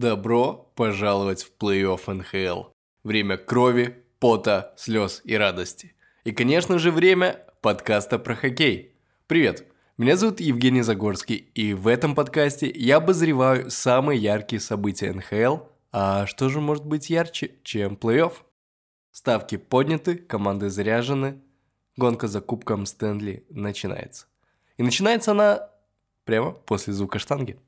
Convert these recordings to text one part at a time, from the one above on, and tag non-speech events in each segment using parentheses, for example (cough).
Добро пожаловать в плей-офф НХЛ. Время крови, пота, слез и радости. И, конечно же, время подкаста про хоккей. Привет, меня зовут Евгений Загорский, и в этом подкасте я обозреваю самые яркие события НХЛ. А что же может быть ярче, чем плей-офф? Ставки подняты, команды заряжены, гонка за кубком Стэнли начинается. И начинается она прямо после звука штанги.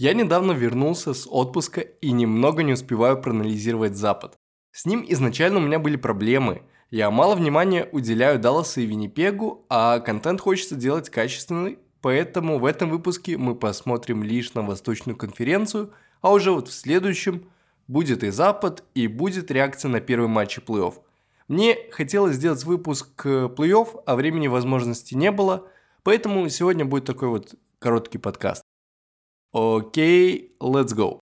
Я недавно вернулся с отпуска и немного не успеваю проанализировать Запад. С ним изначально у меня были проблемы. Я мало внимания уделяю Далласу и Виннипегу, а контент хочется делать качественный, поэтому в этом выпуске мы посмотрим лишь на Восточную конференцию, а уже вот в следующем будет и Запад, и будет реакция на первый матч плей-офф. Мне хотелось сделать выпуск плей-офф, а времени возможности не было, поэтому сегодня будет такой вот короткий подкаст. Окей, let's go.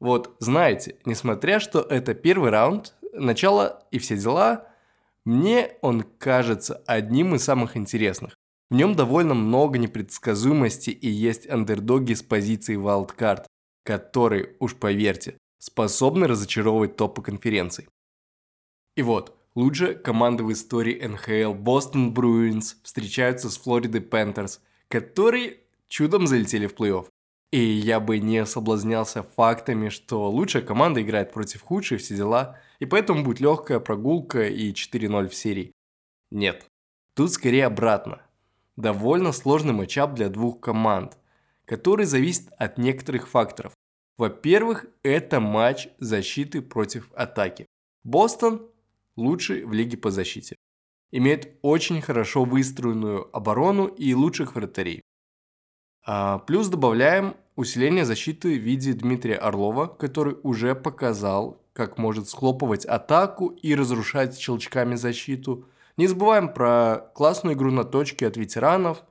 Вот, знаете, несмотря что это первый раунд, начало и все дела, мне он кажется одним из самых интересных. В нем довольно много непредсказуемости и есть андердоги с позиции wildcard, которые, уж поверьте, способны разочаровывать топы конференций. И вот, лучшие команды в истории НХЛ Бостон Bruins встречаются с Флориды Пентерс, которые чудом залетели в плей-офф. И я бы не соблазнялся фактами, что лучшая команда играет против худшей, все дела, и поэтому будет легкая прогулка и 4-0 в серии. Нет, тут скорее обратно. Довольно сложный матчап для двух команд, который зависит от некоторых факторов. Во-первых, это матч защиты против атаки. Бостон лучший в лиге по защите. Имеет очень хорошо выстроенную оборону и лучших вратарей. А, плюс добавляем усиление защиты в виде Дмитрия Орлова, который уже показал, как может схлопывать атаку и разрушать щелчками защиту. Не забываем про классную игру на точке от ветеранов,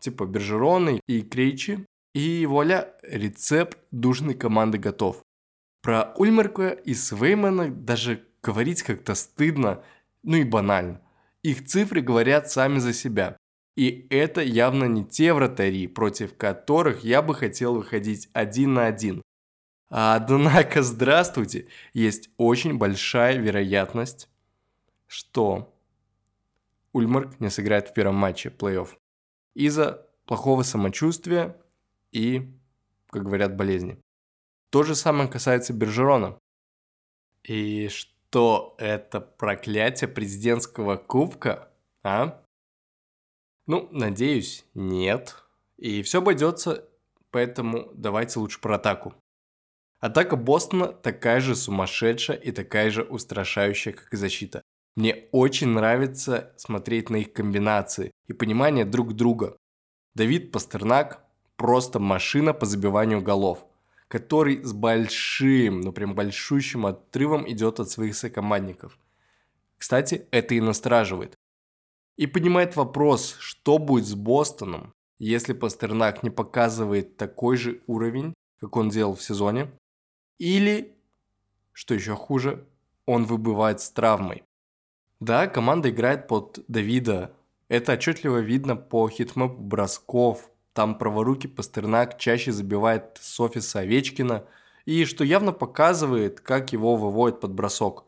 типа Бержероны и Крейчи. И вуаля, рецепт душной команды готов. Про Ульмерка и Свеймана даже говорить как-то стыдно, ну и банально. Их цифры говорят сами за себя. И это явно не те вратари, против которых я бы хотел выходить один на один. Однако, здравствуйте, есть очень большая вероятность, что Ульмарк не сыграет в первом матче плей-офф из-за плохого самочувствия и, как говорят, болезни. То же самое касается Бержерона. И что это проклятие президентского кубка, а? Ну, надеюсь, нет. И все обойдется, поэтому давайте лучше про атаку. Атака Бостона такая же сумасшедшая и такая же устрашающая, как и защита. Мне очень нравится смотреть на их комбинации и понимание друг друга. Давид Пастернак просто машина по забиванию голов, который с большим, ну прям большущим отрывом идет от своих сокомандников. Кстати, это и настораживает. И поднимает вопрос, что будет с Бостоном, если Пастернак не показывает такой же уровень, как он делал в сезоне, или, что еще хуже, он выбывает с травмой. Да, команда играет под Давида. Это отчетливо видно по хитмэпу бросков. Там праворуки Пастернак чаще забивает с офиса Овечкина. И что явно показывает, как его выводит под бросок.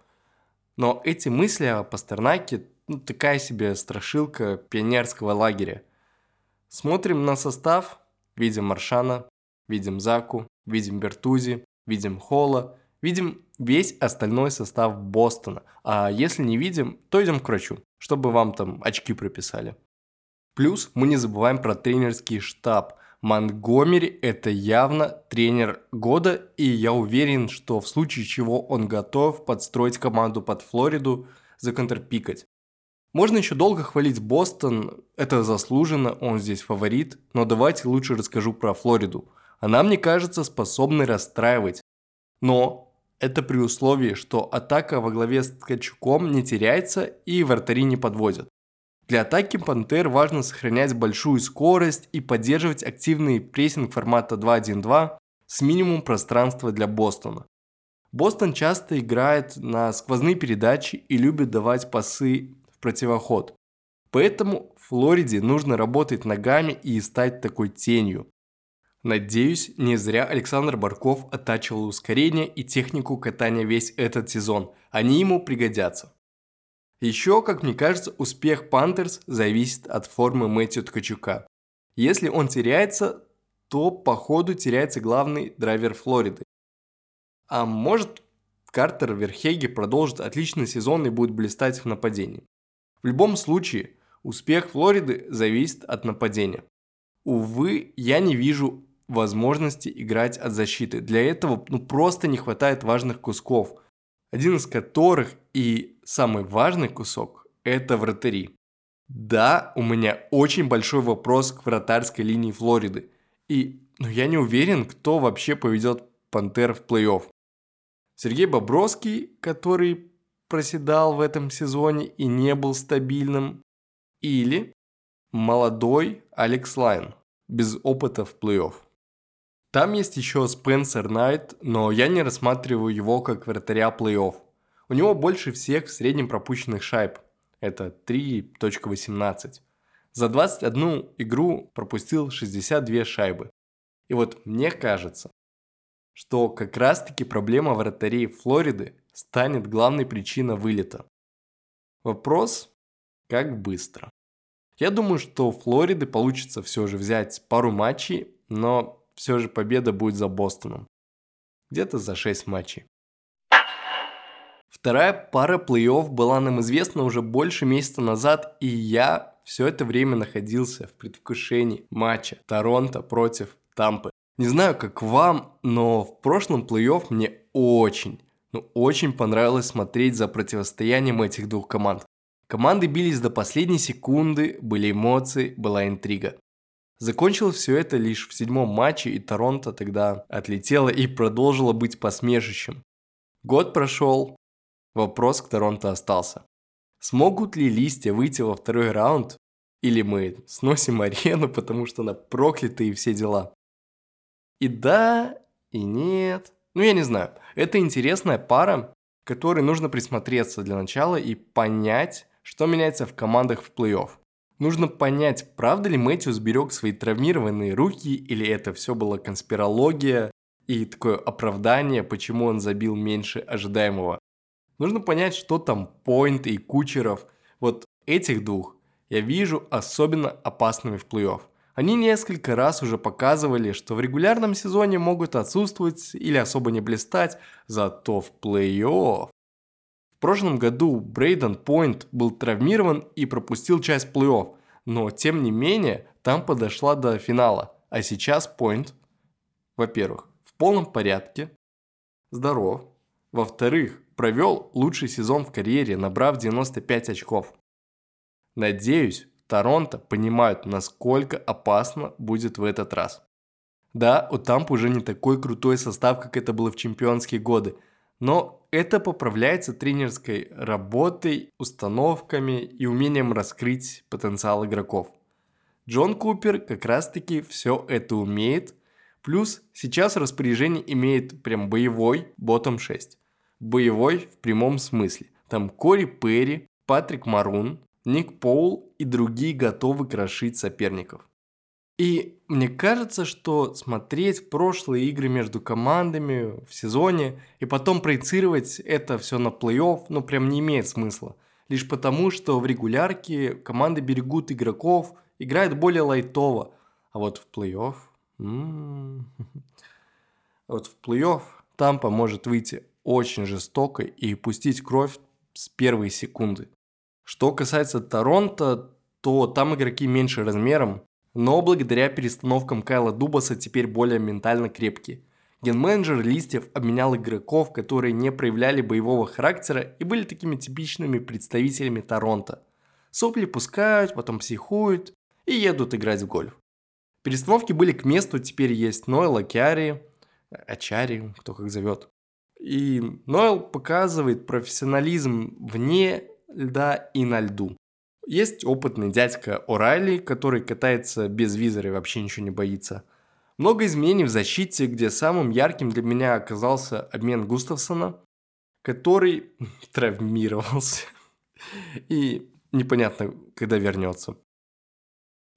Но эти мысли о Пастернаке ну, такая себе страшилка пионерского лагеря. Смотрим на состав, видим Маршана, видим Заку, видим Бертузи, видим Холла, видим весь остальной состав Бостона. А если не видим, то идем к врачу, чтобы вам там очки прописали. Плюс мы не забываем про тренерский штаб. Монгомери – это явно тренер года, и я уверен, что в случае чего он готов подстроить команду под Флориду, законтрпикать. Можно еще долго хвалить Бостон, это заслуженно, он здесь фаворит, но давайте лучше расскажу про Флориду. Она, мне кажется, способна расстраивать. Но это при условии, что атака во главе с Ткачуком не теряется и вратари не подводят. Для атаки Пантер важно сохранять большую скорость и поддерживать активный прессинг формата 2-1-2 с минимумом пространства для Бостона. Бостон часто играет на сквозные передачи и любит давать пасы противоход. Поэтому Флориде нужно работать ногами и стать такой тенью. Надеюсь, не зря Александр Барков оттачивал ускорение и технику катания весь этот сезон. Они ему пригодятся. Еще, как мне кажется, успех Пантерс зависит от формы Мэтью Ткачука. Если он теряется, то по ходу теряется главный драйвер Флориды. А может, Картер Верхеги продолжит отличный сезон и будет блистать в нападении. В любом случае, успех Флориды зависит от нападения. Увы, я не вижу возможности играть от защиты. Для этого ну, просто не хватает важных кусков, один из которых и самый важный кусок – это вратари. Да, у меня очень большой вопрос к вратарской линии Флориды. И ну, я не уверен, кто вообще поведет Пантер в плей-офф. Сергей Бобровский, который проседал в этом сезоне и не был стабильным, или молодой Алекс Лайон, без опыта в плей-офф. Там есть еще Спенсер Найт, но я не рассматриваю его как вратаря плей-офф. У него больше всех в среднем пропущенных шайб. Это 3.18. За 21 игру пропустил 62 шайбы. И вот мне кажется, что как раз таки проблема вратарей Флориды станет главной причиной вылета. Вопрос, как быстро. Я думаю, что у Флориды получится все же взять пару матчей, но все же победа будет за Бостоном. Где-то за 6 матчей. Вторая пара плей-офф была нам известна уже больше месяца назад, и я все это время находился в предвкушении матча Торонто против Тампы. Не знаю, как вам, но в прошлом плей-офф мне очень, ну очень понравилось смотреть за противостоянием этих двух команд. Команды бились до последней секунды, были эмоции, была интрига. Закончилось все это лишь в седьмом матче, и Торонто тогда отлетело и продолжило быть посмешищем. Год прошел, вопрос к Торонто остался. Смогут ли листья выйти во второй раунд, или мы сносим арену, потому что она проклята и все дела? И да, и нет. Ну, я не знаю. Это интересная пара, которой нужно присмотреться для начала и понять, что меняется в командах в плей-офф. Нужно понять, правда ли Мэтью сберег свои травмированные руки, или это все была конспирология и такое оправдание, почему он забил меньше ожидаемого. Нужно понять, что там Пойнт и Кучеров. Вот этих двух я вижу особенно опасными в плей-офф. Они несколько раз уже показывали, что в регулярном сезоне могут отсутствовать или особо не блистать, зато в плей-офф прошлом году Брейден Пойнт был травмирован и пропустил часть плей-офф, но тем не менее там подошла до финала. А сейчас Пойнт, во-первых, в полном порядке, здоров, во-вторых, провел лучший сезон в карьере, набрав 95 очков. Надеюсь, Торонто понимают, насколько опасно будет в этот раз. Да, у Тампа уже не такой крутой состав, как это было в чемпионские годы – но это поправляется тренерской работой, установками и умением раскрыть потенциал игроков. Джон Купер как раз-таки все это умеет, плюс сейчас распоряжение имеет прям боевой ботом 6. Боевой в прямом смысле. Там Кори Перри, Патрик Марун, Ник Поул и другие готовы крошить соперников. И мне кажется, что смотреть прошлые игры между командами в сезоне и потом проецировать это все на плей-офф, ну прям не имеет смысла. Лишь потому, что в регулярке команды берегут игроков, играют более лайтово. А вот в плей-офф... М-м-м. (laughs) Вот в плей-офф Тампа может выйти очень жестоко и пустить кровь с первой секунды. Что касается Торонто, то там игроки меньше размером, но благодаря перестановкам Кайла Дубаса теперь более ментально крепкие. Генменеджер Листьев обменял игроков, которые не проявляли боевого характера и были такими типичными представителями Торонто. Сопли пускают, потом психуют и едут играть в гольф. Перестановки были к месту, теперь есть Нойл Акиари, Ачари, кто как зовет. И Нойл показывает профессионализм вне льда и на льду. Есть опытный дядька О'Райли, который катается без визора и вообще ничего не боится. Много изменений в защите, где самым ярким для меня оказался обмен Густавсона, который (laughs) травмировался. И непонятно, когда вернется.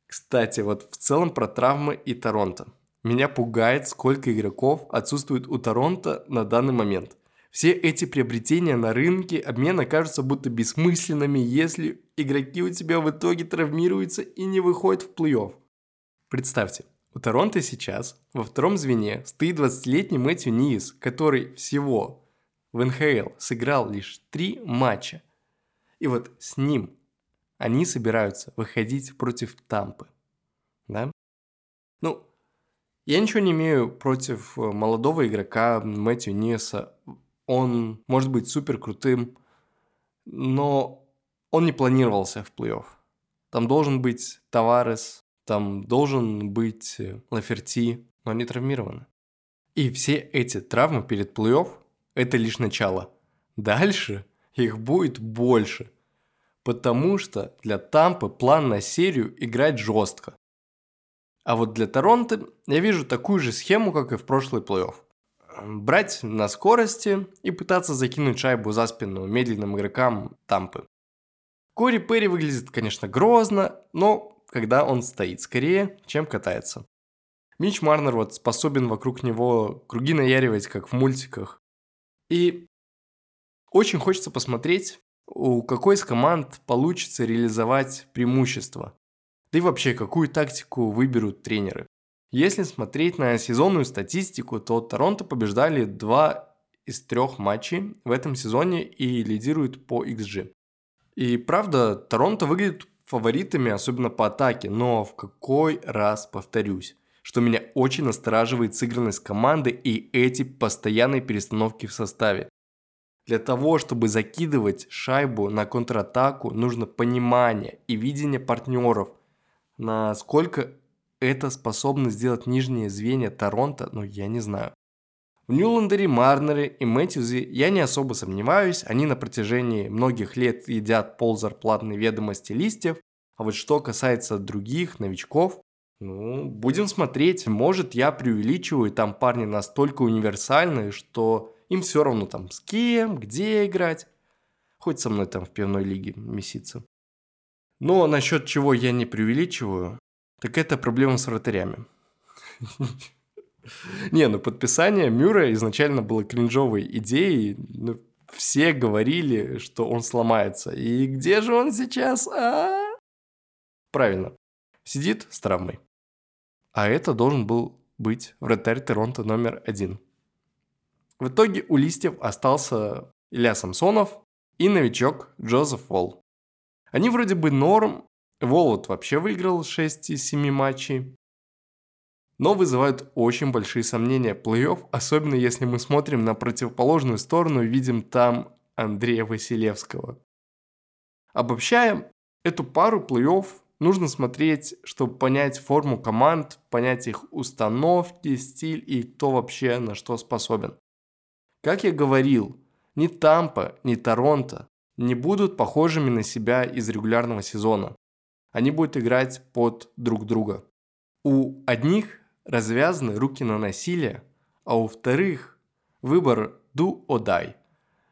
Кстати, вот в целом про травмы и Торонто. Меня пугает, сколько игроков отсутствует у Торонто на данный момент. Все эти приобретения на рынке обмена кажутся будто бессмысленными, если игроки у тебя в итоге травмируются и не выходят в плей-офф. Представьте, у Торонто сейчас во втором звене стоит 20-летний Мэтью Ниис, который всего в НХЛ сыграл лишь три матча. И вот с ним они собираются выходить против Тампы. Да? Ну, я ничего не имею против э, молодого игрока Мэтью Ниеса. Он может быть супер крутым, но он не планировался в плей-офф. Там должен быть Таварес, там должен быть э, Лаферти, но они травмированы. И все эти травмы перед плей-офф – это лишь начало. Дальше их будет больше. Потому что для Тампы план на серию играть жестко. А вот для Торонто я вижу такую же схему, как и в прошлый плей-офф. Брать на скорости и пытаться закинуть шайбу за спину медленным игрокам Тампы. Кори Перри выглядит, конечно, грозно, но когда он стоит скорее, чем катается. Мич Марнер вот способен вокруг него круги наяривать, как в мультиках. И очень хочется посмотреть, у какой из команд получится реализовать преимущество. Да и вообще, какую тактику выберут тренеры. Если смотреть на сезонную статистику, то Торонто побеждали два из трех матчей в этом сезоне и лидируют по XG. И правда, Торонто выглядит фаворитами, особенно по атаке, но в какой раз повторюсь, что меня очень настораживает сыгранность команды и эти постоянные перестановки в составе. Для того, чтобы закидывать шайбу на контратаку, нужно понимание и видение партнеров, насколько это способно сделать нижние звенья Торонто, ну я не знаю. В Ньюландере, Марнере и Мэтьюзе я не особо сомневаюсь, они на протяжении многих лет едят пол зарплатной ведомости листьев, а вот что касается других новичков, ну, будем смотреть. Может, я преувеличиваю, там парни настолько универсальные, что им все равно там с кем, где играть. Хоть со мной там в пивной лиге месяца. Но насчет чего я не преувеличиваю, так это проблема с вратарями. Не, ну подписание Мюра изначально было кринжовой идеей. Ну, все говорили, что он сломается. И где же он сейчас? А? Правильно. Сидит с травмой. А это должен был быть вратарь Торонто номер один. В итоге у листьев остался Илья Самсонов и новичок Джозеф Волл. Они вроде бы норм, Волл вот вообще выиграл 6 из 7 матчей, но вызывают очень большие сомнения плей-офф, особенно если мы смотрим на противоположную сторону и видим там Андрея Василевского. Обобщая, эту пару плей-офф нужно смотреть, чтобы понять форму команд, понять их установки, стиль и кто вообще на что способен. Как я говорил, ни Тампа, ни Торонто не будут похожими на себя из регулярного сезона. Они будут играть под друг друга. У одних развязаны руки на насилие, а у вторых выбор do or die.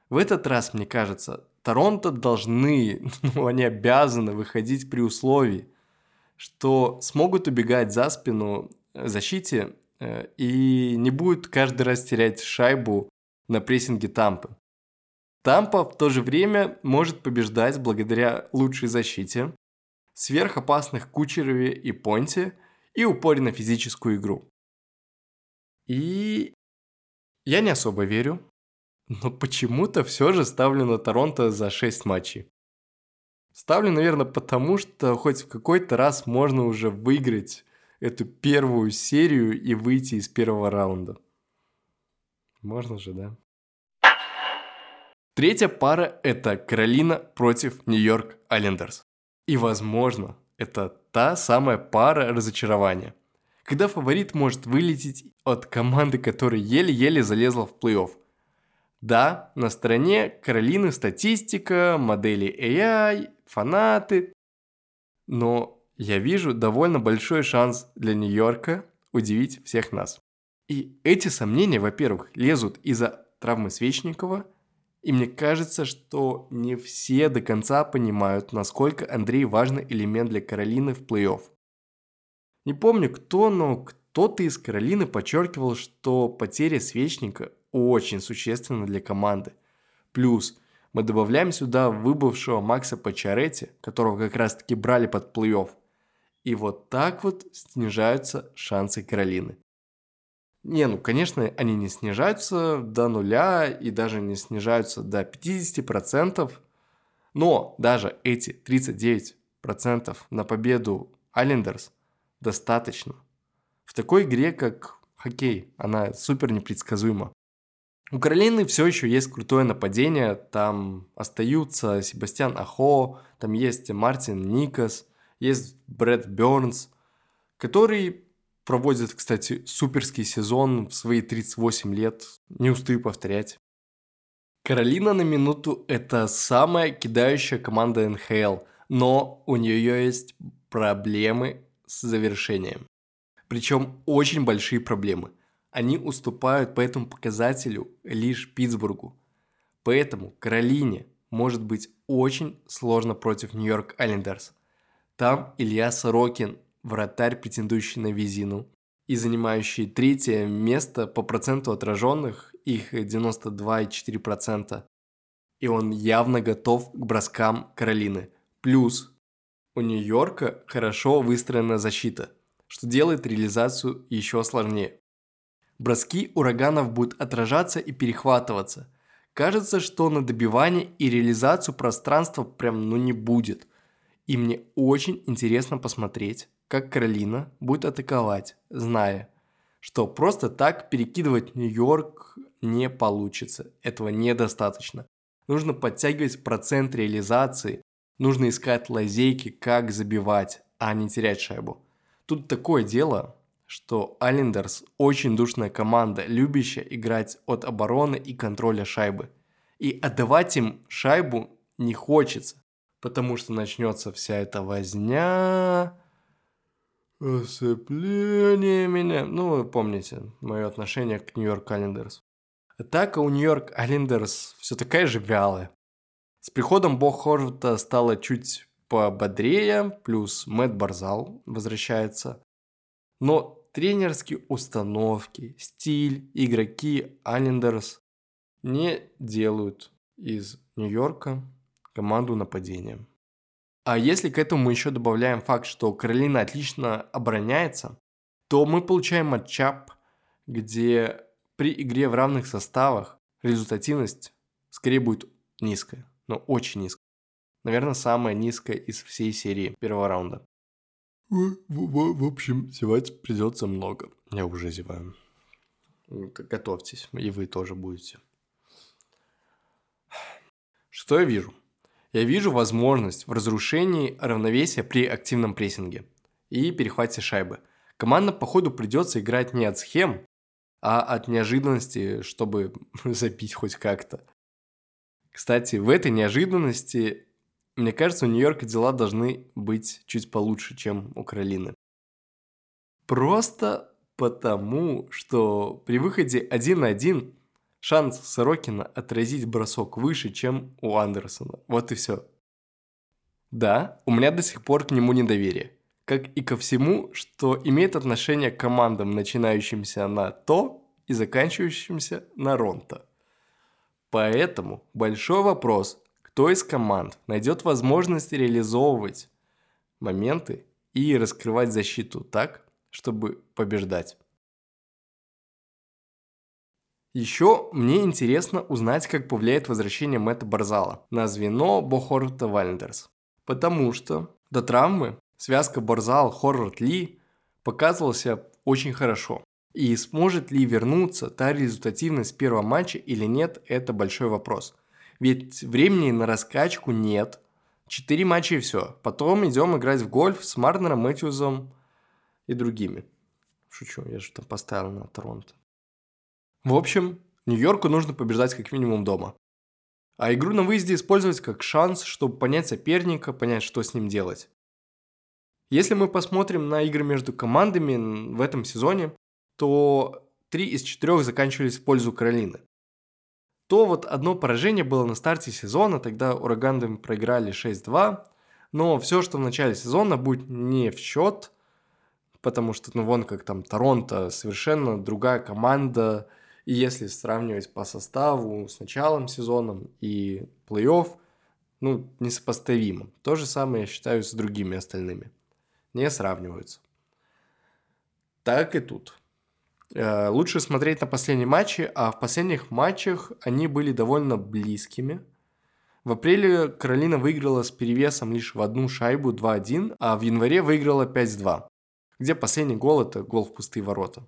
В этот раз, мне кажется, Торонто должны, (laughs) ну они обязаны выходить при условии, что смогут убегать за спину защите э, и не будут каждый раз терять шайбу на прессинге Тампы. Тампа в то же время может побеждать благодаря лучшей защите, сверхопасных Кучерове и Понте и упоре на физическую игру. И я не особо верю, но почему-то все же ставлю на Торонто за 6 матчей. Ставлю, наверное, потому что хоть в какой-то раз можно уже выиграть эту первую серию и выйти из первого раунда. Можно же, да? Третья пара – это Каролина против Нью-Йорк Айлендерс. И, возможно, это та самая пара разочарования. Когда фаворит может вылететь от команды, которая еле-еле залезла в плей-офф. Да, на стороне Каролины статистика, модели AI, фанаты. Но я вижу довольно большой шанс для Нью-Йорка удивить всех нас. И эти сомнения, во-первых, лезут из-за травмы Свечникова, и мне кажется, что не все до конца понимают, насколько Андрей важный элемент для Каролины в плей-офф. Не помню кто, но кто-то из Каролины подчеркивал, что потеря свечника очень существенна для команды. Плюс мы добавляем сюда выбывшего Макса Пачаретти, которого как раз-таки брали под плей-офф. И вот так вот снижаются шансы Каролины. Не, ну, конечно, они не снижаются до нуля и даже не снижаются до 50%, но даже эти 39% на победу Айлендерс достаточно. В такой игре, как хоккей, она супер непредсказуема. У Каролины все еще есть крутое нападение, там остаются Себастьян Ахо, там есть Мартин Никас, есть Брэд Бернс, который проводит, кстати, суперский сезон в свои 38 лет, не устаю повторять. Каролина на минуту – это самая кидающая команда НХЛ, но у нее есть проблемы с завершением. Причем очень большие проблемы. Они уступают по этому показателю лишь Питтсбургу. Поэтому Каролине может быть очень сложно против Нью-Йорк Айлендерс. Там Илья Сорокин, вратарь, претендующий на визину, и занимающий третье место по проценту отраженных, их 92,4%. И он явно готов к броскам Каролины. Плюс у Нью-Йорка хорошо выстроена защита – что делает реализацию еще сложнее. Броски ураганов будут отражаться и перехватываться. Кажется, что на добивание и реализацию пространства прям ну не будет. И мне очень интересно посмотреть, как Каролина будет атаковать, зная, что просто так перекидывать Нью-Йорк не получится. Этого недостаточно. Нужно подтягивать процент реализации, нужно искать лазейки, как забивать, а не терять шайбу. Тут такое дело, что Айлендерс очень душная команда, любящая играть от обороны и контроля шайбы. И отдавать им шайбу не хочется, потому что начнется вся эта возня, осыпление меня. Ну, вы помните мое отношение к Нью-Йорк Айлендерс. Атака у Нью-Йорк Айлендерс все такая же вялая. С приходом Бо Хорвата стало чуть пободрее, плюс Мэтт Барзал возвращается. Но тренерские установки, стиль, игроки Айлендерс не делают из Нью-Йорка команду нападения. А если к этому мы еще добавляем факт, что Каролина отлично обороняется, то мы получаем матчап, где при игре в равных составах результативность скорее будет низкая, но очень низкая. Наверное, самая низкая из всей серии первого раунда. В, в, в общем, зевать придется много. Я уже зеваю. Готовьтесь, и вы тоже будете. Что я вижу? Я вижу возможность в разрушении равновесия при активном прессинге и перехвате шайбы. Команда, походу, придется играть не от схем, а от неожиданности, чтобы (laughs) забить хоть как-то. Кстати, в этой неожиданности мне кажется, у Нью-Йорка дела должны быть чуть получше, чем у Каролины. Просто потому, что при выходе один на один шанс Сорокина отразить бросок выше, чем у Андерсона. Вот и все. Да, у меня до сих пор к нему недоверие. Как и ко всему, что имеет отношение к командам, начинающимся на то и заканчивающимся на ронто. Поэтому большой вопрос, кто из команд найдет возможность реализовывать моменты и раскрывать защиту так, чтобы побеждать. Еще мне интересно узнать, как повлияет возвращение Мэтта Барзала на звено Бохорта Вальндерс. Потому что до травмы связка Барзал-Хорвард-Ли показывала себя очень хорошо. И сможет ли вернуться та результативность первого матча или нет, это большой вопрос – ведь времени на раскачку нет. Четыре матча и все. Потом идем играть в гольф с Марнером, Мэтьюзом и другими. Шучу, я же там поставил на Торонто. В общем, Нью-Йорку нужно побеждать как минимум дома. А игру на выезде использовать как шанс, чтобы понять соперника, понять, что с ним делать. Если мы посмотрим на игры между командами в этом сезоне, то три из четырех заканчивались в пользу Каролины то вот одно поражение было на старте сезона, тогда ураганы проиграли 6-2, но все, что в начале сезона будет не в счет, потому что, ну, вон как там Торонто, совершенно другая команда, и если сравнивать по составу с началом сезона и плей-офф, ну, несопоставимо. То же самое я считаю с другими остальными. Не сравниваются. Так и тут. Э, лучше смотреть на последние матчи, а в последних матчах они были довольно близкими. В апреле Каролина выиграла с перевесом лишь в одну шайбу 2-1, а в январе выиграла 5-2, где последний гол – это гол в пустые ворота.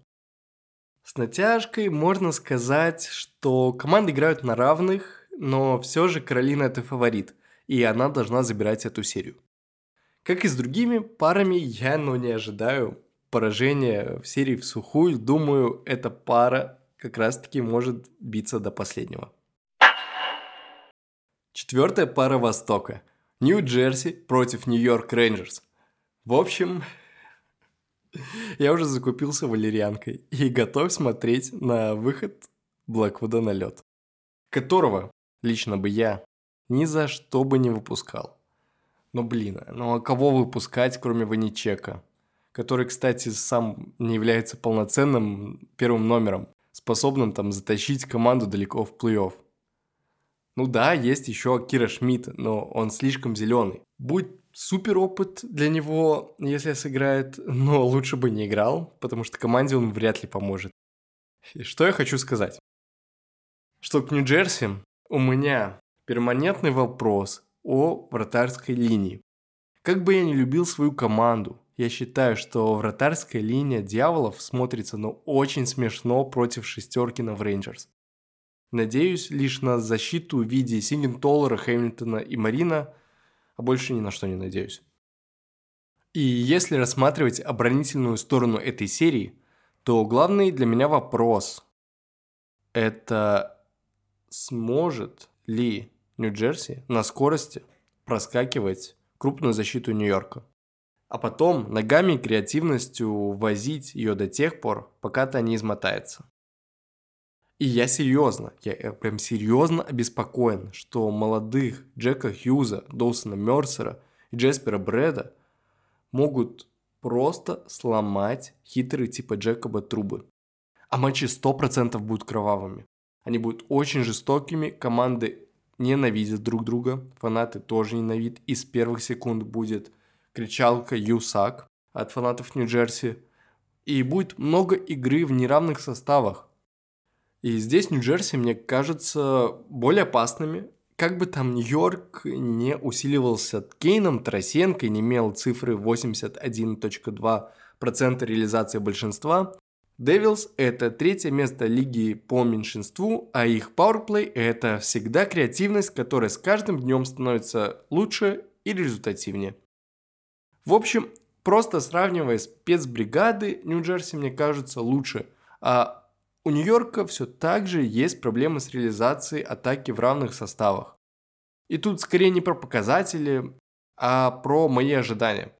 С натяжкой можно сказать, что команды играют на равных, но все же Каролина – это фаворит, и она должна забирать эту серию. Как и с другими парами, я ну, не ожидаю поражение в серии в сухую. Думаю, эта пара как раз-таки может биться до последнего. Четвертая пара Востока. Нью-Джерси против Нью-Йорк Рейнджерс. В общем, я уже закупился валерьянкой и готов смотреть на выход Блэквуда на лед, которого лично бы я ни за что бы не выпускал. Но блин, ну а кого выпускать, кроме Ваничека? который, кстати, сам не является полноценным первым номером, способным там затащить команду далеко в плей-офф. Ну да, есть еще Кира Шмидт, но он слишком зеленый. Будет супер опыт для него, если сыграет, но лучше бы не играл, потому что команде он вряд ли поможет. И что я хочу сказать? Что к Нью-Джерси у меня перманентный вопрос о вратарской линии. Как бы я не любил свою команду, я считаю, что вратарская линия дьяволов смотрится ну очень смешно против шестеркина в Рейнджерс. Надеюсь лишь на защиту в виде Сингентоллера, Хэмилтона и Марина, а больше ни на что не надеюсь. И если рассматривать оборонительную сторону этой серии, то главный для меня вопрос – это сможет ли Нью-Джерси на скорости проскакивать крупную защиту Нью-Йорка? а потом ногами и креативностью возить ее до тех пор, пока та не измотается. И я серьезно, я прям серьезно обеспокоен, что молодых Джека Хьюза, Доусона Мерсера и Джеспера Брэда могут просто сломать хитрые типа Джекоба трубы. А матчи 100% будут кровавыми. Они будут очень жестокими, команды ненавидят друг друга, фанаты тоже ненавидят, и с первых секунд будет – кричалка «Юсак» от фанатов Нью-Джерси. И будет много игры в неравных составах. И здесь Нью-Джерси, мне кажется, более опасными. Как бы там Нью-Йорк не усиливался Кейном, Тарасенко не имел цифры 81.2% реализации большинства, Девилс – это третье место лиги по меньшинству, а их пауэрплей – это всегда креативность, которая с каждым днем становится лучше и результативнее. В общем, просто сравнивая спецбригады, Нью-Джерси, мне кажется, лучше. А у Нью-Йорка все так же есть проблемы с реализацией атаки в равных составах. И тут скорее не про показатели, а про мои ожидания.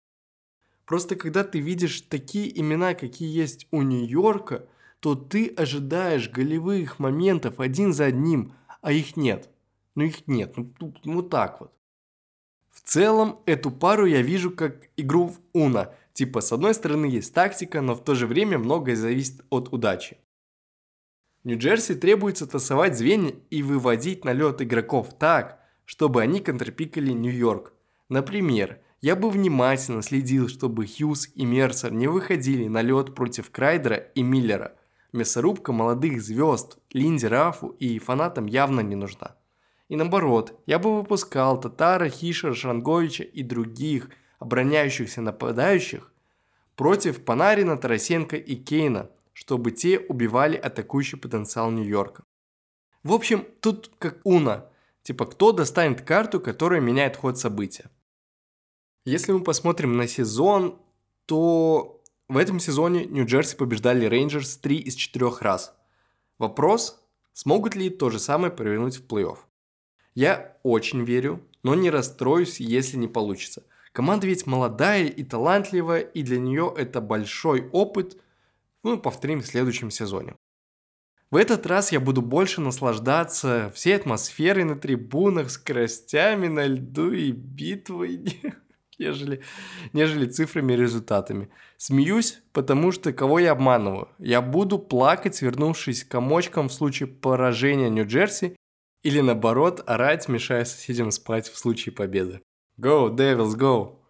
Просто когда ты видишь такие имена, какие есть у Нью-Йорка, то ты ожидаешь голевых моментов один за одним, а их нет. Ну их нет, ну, ну, ну так вот. В целом, эту пару я вижу как игру в Уна. Типа, с одной стороны есть тактика, но в то же время многое зависит от удачи. Нью-Джерси требуется тасовать звенья и выводить на лед игроков так, чтобы они контрпикали Нью-Йорк. Например, я бы внимательно следил, чтобы Хьюз и Мерсер не выходили на лед против Крайдера и Миллера. Мясорубка молодых звезд Линди Рафу и фанатам явно не нужна. И наоборот, я бы выпускал Татара, Хишера, Шранговича и других обороняющихся нападающих против Панарина, Тарасенко и Кейна, чтобы те убивали атакующий потенциал Нью-Йорка. В общем, тут как уна, типа кто достанет карту, которая меняет ход события. Если мы посмотрим на сезон, то в этом сезоне Нью-Джерси побеждали Рейнджерс 3 из 4 раз. Вопрос, смогут ли то же самое провернуть в плей-офф. Я очень верю, но не расстроюсь, если не получится. Команда ведь молодая и талантливая, и для нее это большой опыт. Ну, повторим в следующем сезоне. В этот раз я буду больше наслаждаться всей атмосферой на трибунах, скоростями на льду и битвой. (laughs) нежели, нежели цифрами и результатами. Смеюсь, потому что кого я обманываю? Я буду плакать, свернувшись комочком в случае поражения Нью-Джерси или наоборот орать, мешая соседям спать в случае победы. Go, Devils, go!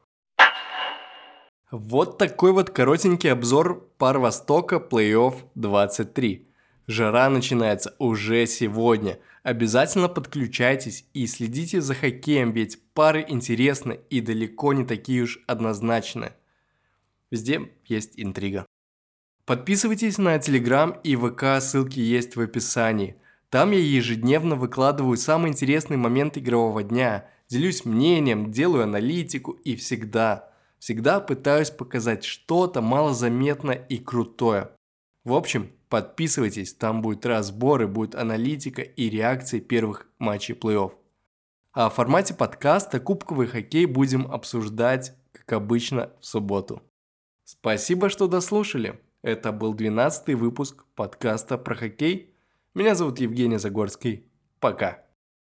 Вот такой вот коротенький обзор пар Востока плей-офф 23. Жара начинается уже сегодня. Обязательно подключайтесь и следите за хоккеем, ведь пары интересны и далеко не такие уж однозначные. Везде есть интрига. Подписывайтесь на Телеграм и ВК, ссылки есть в описании. Там я ежедневно выкладываю самые интересные моменты игрового дня, делюсь мнением, делаю аналитику и всегда, всегда пытаюсь показать что-то малозаметное и крутое. В общем, подписывайтесь, там будет разборы, будет аналитика и реакции первых матчей плей-офф. А в формате подкаста кубковый хоккей будем обсуждать, как обычно, в субботу. Спасибо, что дослушали. Это был 12 выпуск подкаста про хоккей. Меня зовут Евгений Загорский. Пока.